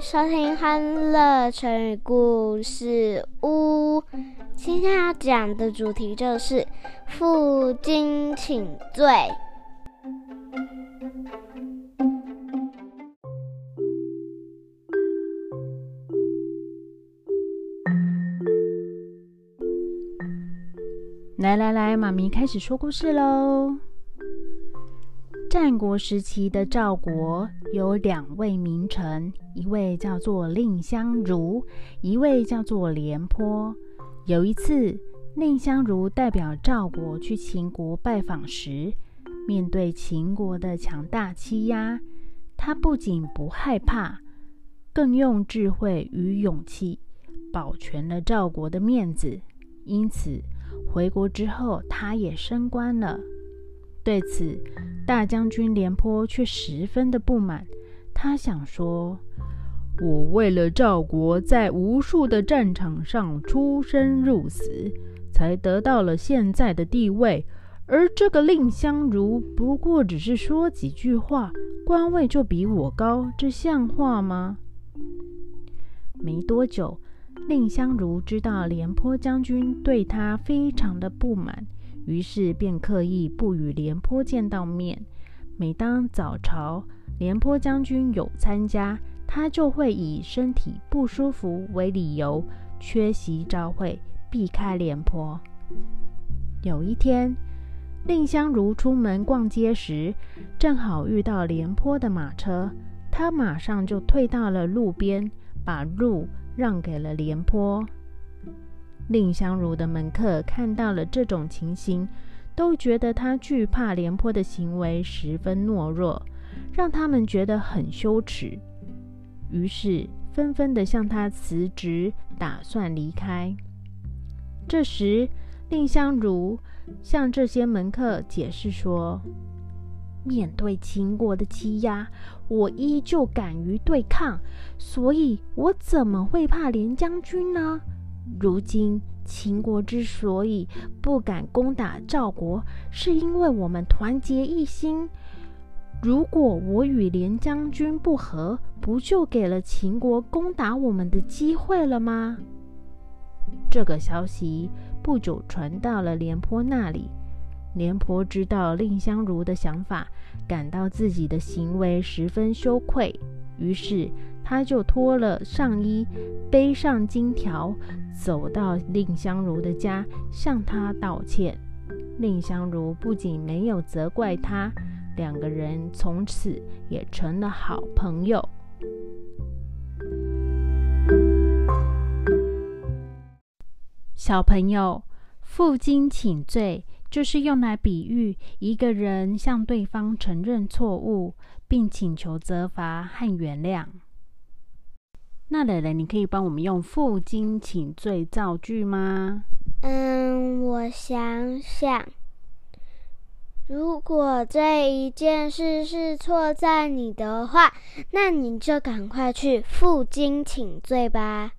收听《欢乐成语故事屋》。今天要讲的主题就是负荆请罪。来来来，妈咪开始说故事喽。战国时期的赵国有两位名臣，一位叫做蔺相如，一位叫做廉颇。有一次，蔺相如代表赵国去秦国拜访时，面对秦国的强大欺压，他不仅不害怕，更用智慧与勇气保全了赵国的面子。因此，回国之后，他也升官了。对此，大将军廉颇却十分的不满。他想说：“我为了赵国，在无数的战场上出生入死，才得到了现在的地位。而这个蔺相如，不过只是说几句话，官位就比我高，这像话吗？”没多久。蔺相如知道廉颇将军对他非常的不满，于是便刻意不与廉颇见到面。每当早朝，廉颇将军有参加，他就会以身体不舒服为理由缺席朝会，避开廉颇。有一天，蔺相如出门逛街时，正好遇到廉颇的马车，他马上就退到了路边，把路。让给了廉颇。蔺相如的门客看到了这种情形，都觉得他惧怕廉颇的行为十分懦弱，让他们觉得很羞耻，于是纷纷的向他辞职，打算离开。这时，蔺相如向这些门客解释说：“面对秦国的欺压。”我依旧敢于对抗，所以我怎么会怕廉将军呢？如今秦国之所以不敢攻打赵国，是因为我们团结一心。如果我与廉将军不和，不就给了秦国攻打我们的机会了吗？这个消息不久传到了廉颇那里。廉颇知道蔺相如的想法，感到自己的行为十分羞愧，于是他就脱了上衣，背上金条，走到蔺相如的家，向他道歉。蔺相如不仅没有责怪他，两个人从此也成了好朋友。小朋友，负荆请罪。就是用来比喻一个人向对方承认错误，并请求责罚和原谅。那蕾蕾，你可以帮我们用负荆请罪造句吗？嗯，我想想，如果这一件事是错在你的话，那你就赶快去负荆请罪吧。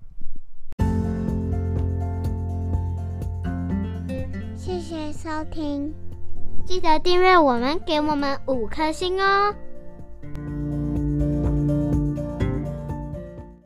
谢谢收听，记得订阅我们，给我们五颗星哦。